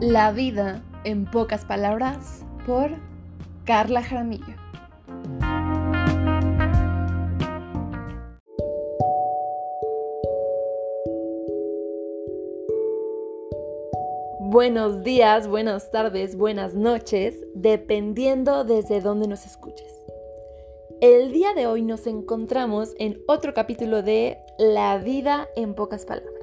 La vida, en pocas palabras, por Carla Jaramillo. Buenos días, buenas tardes, buenas noches, dependiendo desde dónde nos escuches. El día de hoy nos encontramos en otro capítulo de La vida en pocas palabras.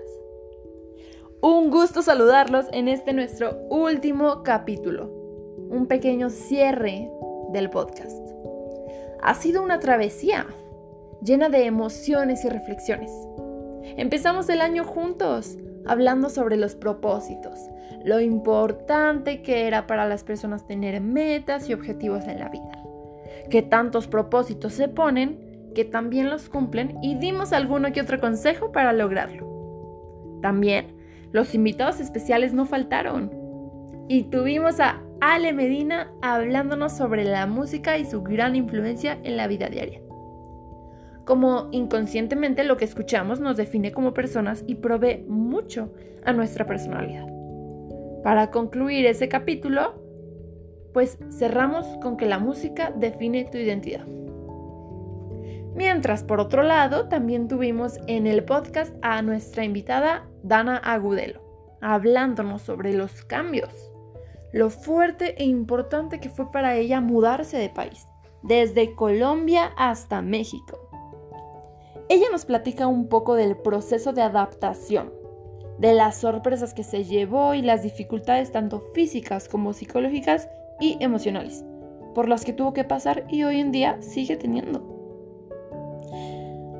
Un gusto saludarlos en este nuestro último capítulo, un pequeño cierre del podcast. Ha sido una travesía llena de emociones y reflexiones. Empezamos el año juntos, hablando sobre los propósitos, lo importante que era para las personas tener metas y objetivos en la vida, que tantos propósitos se ponen, que también los cumplen y dimos alguno que otro consejo para lograrlo. También los invitados especiales no faltaron. Y tuvimos a Ale Medina hablándonos sobre la música y su gran influencia en la vida diaria. Como inconscientemente lo que escuchamos nos define como personas y provee mucho a nuestra personalidad. Para concluir ese capítulo, pues cerramos con que la música define tu identidad. Mientras, por otro lado, también tuvimos en el podcast a nuestra invitada Dana Agudelo, hablándonos sobre los cambios, lo fuerte e importante que fue para ella mudarse de país, desde Colombia hasta México. Ella nos platica un poco del proceso de adaptación, de las sorpresas que se llevó y las dificultades tanto físicas como psicológicas y emocionales, por las que tuvo que pasar y hoy en día sigue teniendo.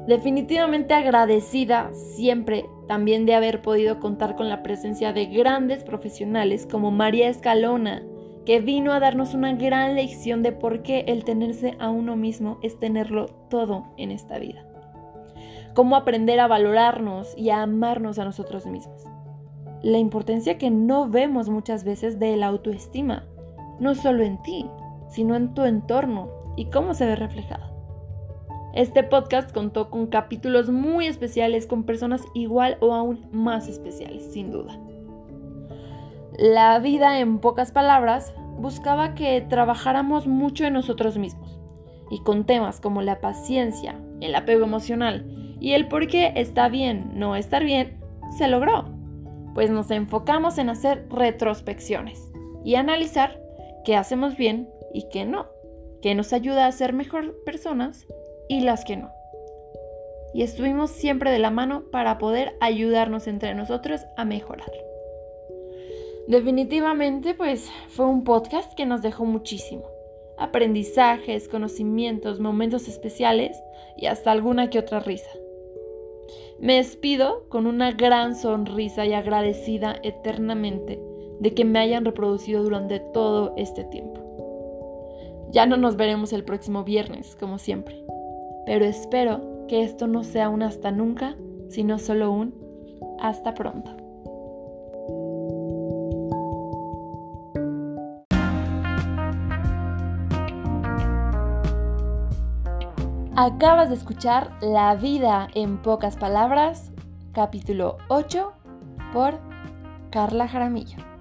Definitivamente agradecida siempre también de haber podido contar con la presencia de grandes profesionales como María Escalona, que vino a darnos una gran lección de por qué el tenerse a uno mismo es tenerlo todo en esta vida. Cómo aprender a valorarnos y a amarnos a nosotros mismos. La importancia que no vemos muchas veces de la autoestima, no solo en ti, sino en tu entorno y cómo se ve reflejada. Este podcast contó con capítulos muy especiales con personas igual o aún más especiales, sin duda. La vida, en pocas palabras, buscaba que trabajáramos mucho en nosotros mismos y con temas como la paciencia, el apego emocional y el por qué está bien no estar bien, se logró, pues nos enfocamos en hacer retrospecciones y analizar qué hacemos bien y qué no, qué nos ayuda a ser mejor personas y las que no. Y estuvimos siempre de la mano para poder ayudarnos entre nosotros a mejorar. Definitivamente, pues fue un podcast que nos dejó muchísimo. Aprendizajes, conocimientos, momentos especiales y hasta alguna que otra risa. Me despido con una gran sonrisa y agradecida eternamente de que me hayan reproducido durante todo este tiempo. Ya no nos veremos el próximo viernes, como siempre pero espero que esto no sea un hasta nunca, sino solo un hasta pronto. Acabas de escuchar La vida en pocas palabras, capítulo 8, por Carla Jaramillo.